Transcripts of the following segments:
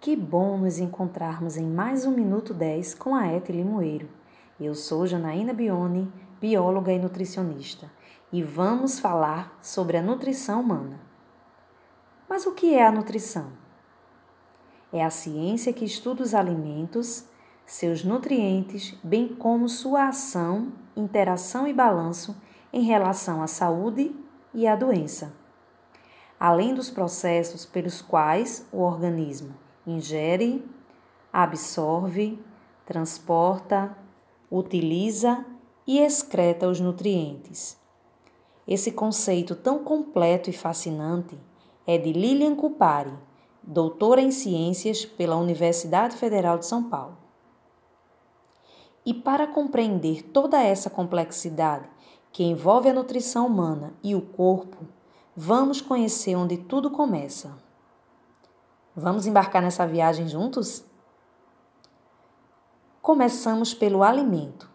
Que bom nos encontrarmos em mais um Minuto 10 com a Ete Limoeiro. Eu sou Janaína Bione, bióloga e nutricionista, e vamos falar sobre a nutrição humana. Mas o que é a nutrição? É a ciência que estuda os alimentos, seus nutrientes, bem como sua ação, interação e balanço em relação à saúde e à doença, além dos processos pelos quais o organismo ingere, absorve, transporta, utiliza e excreta os nutrientes. Esse conceito tão completo e fascinante é de Lilian Cupari, doutora em ciências pela Universidade Federal de São Paulo. E para compreender toda essa complexidade que envolve a nutrição humana e o corpo, vamos conhecer onde tudo começa. Vamos embarcar nessa viagem juntos? Começamos pelo alimento,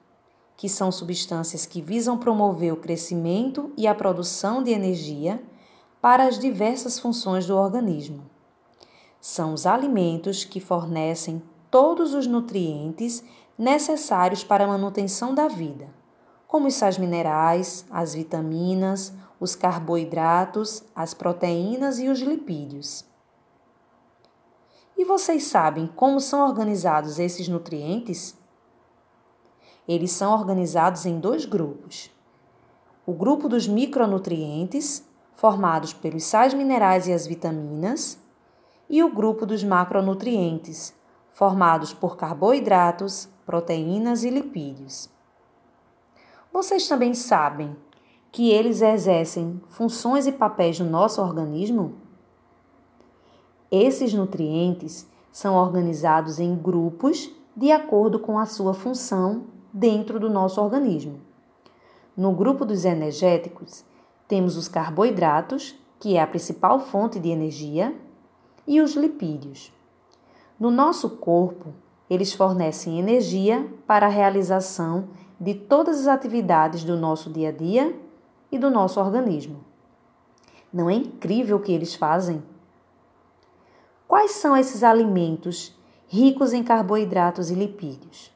que são substâncias que visam promover o crescimento e a produção de energia para as diversas funções do organismo. São os alimentos que fornecem todos os nutrientes necessários para a manutenção da vida, como os sais minerais, as vitaminas, os carboidratos, as proteínas e os lipídios. E vocês sabem como são organizados esses nutrientes? Eles são organizados em dois grupos. O grupo dos micronutrientes, formados pelos sais minerais e as vitaminas, e o grupo dos macronutrientes, formados por carboidratos, proteínas e lipídios. Vocês também sabem que eles exercem funções e papéis no nosso organismo? Esses nutrientes são organizados em grupos de acordo com a sua função dentro do nosso organismo. No grupo dos energéticos, temos os carboidratos, que é a principal fonte de energia, e os lipídios. No nosso corpo, eles fornecem energia para a realização de todas as atividades do nosso dia a dia e do nosso organismo. Não é incrível o que eles fazem? Quais são esses alimentos ricos em carboidratos e lipídios?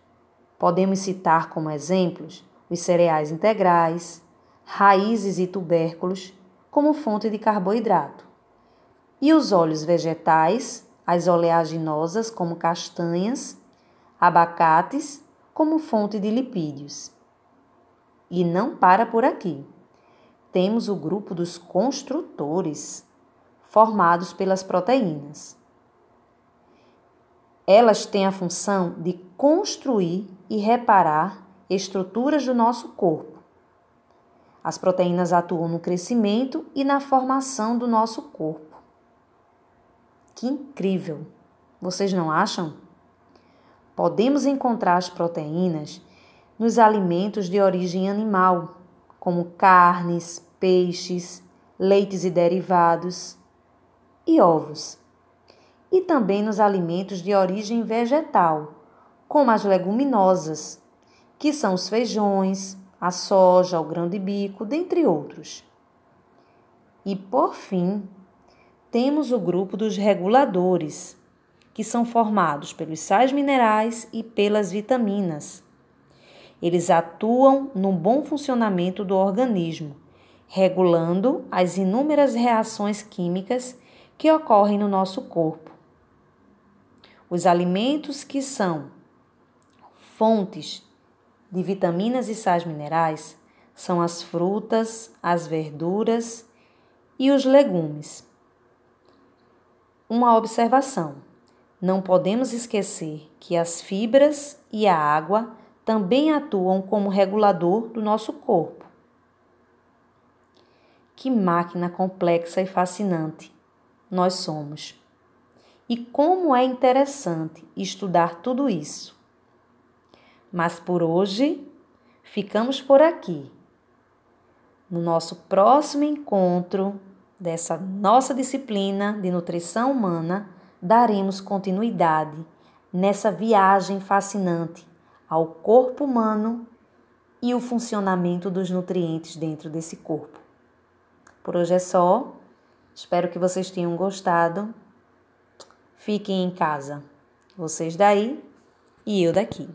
Podemos citar como exemplos os cereais integrais, raízes e tubérculos como fonte de carboidrato, e os óleos vegetais, as oleaginosas como castanhas, abacates como fonte de lipídios. E não para por aqui. Temos o grupo dos construtores, formados pelas proteínas. Elas têm a função de construir e reparar estruturas do nosso corpo. As proteínas atuam no crescimento e na formação do nosso corpo. Que incrível! Vocês não acham? Podemos encontrar as proteínas nos alimentos de origem animal, como carnes, peixes, leites e derivados, e ovos e também nos alimentos de origem vegetal, como as leguminosas, que são os feijões, a soja, o grão de bico, dentre outros. E por fim, temos o grupo dos reguladores, que são formados pelos sais minerais e pelas vitaminas. Eles atuam no bom funcionamento do organismo, regulando as inúmeras reações químicas que ocorrem no nosso corpo. Os alimentos que são fontes de vitaminas e sais minerais são as frutas, as verduras e os legumes. Uma observação: não podemos esquecer que as fibras e a água também atuam como regulador do nosso corpo. Que máquina complexa e fascinante nós somos! E como é interessante estudar tudo isso. Mas por hoje, ficamos por aqui. No nosso próximo encontro dessa nossa disciplina de nutrição humana, daremos continuidade nessa viagem fascinante ao corpo humano e o funcionamento dos nutrientes dentro desse corpo. Por hoje é só. Espero que vocês tenham gostado Fiquem em casa. Vocês daí e eu daqui.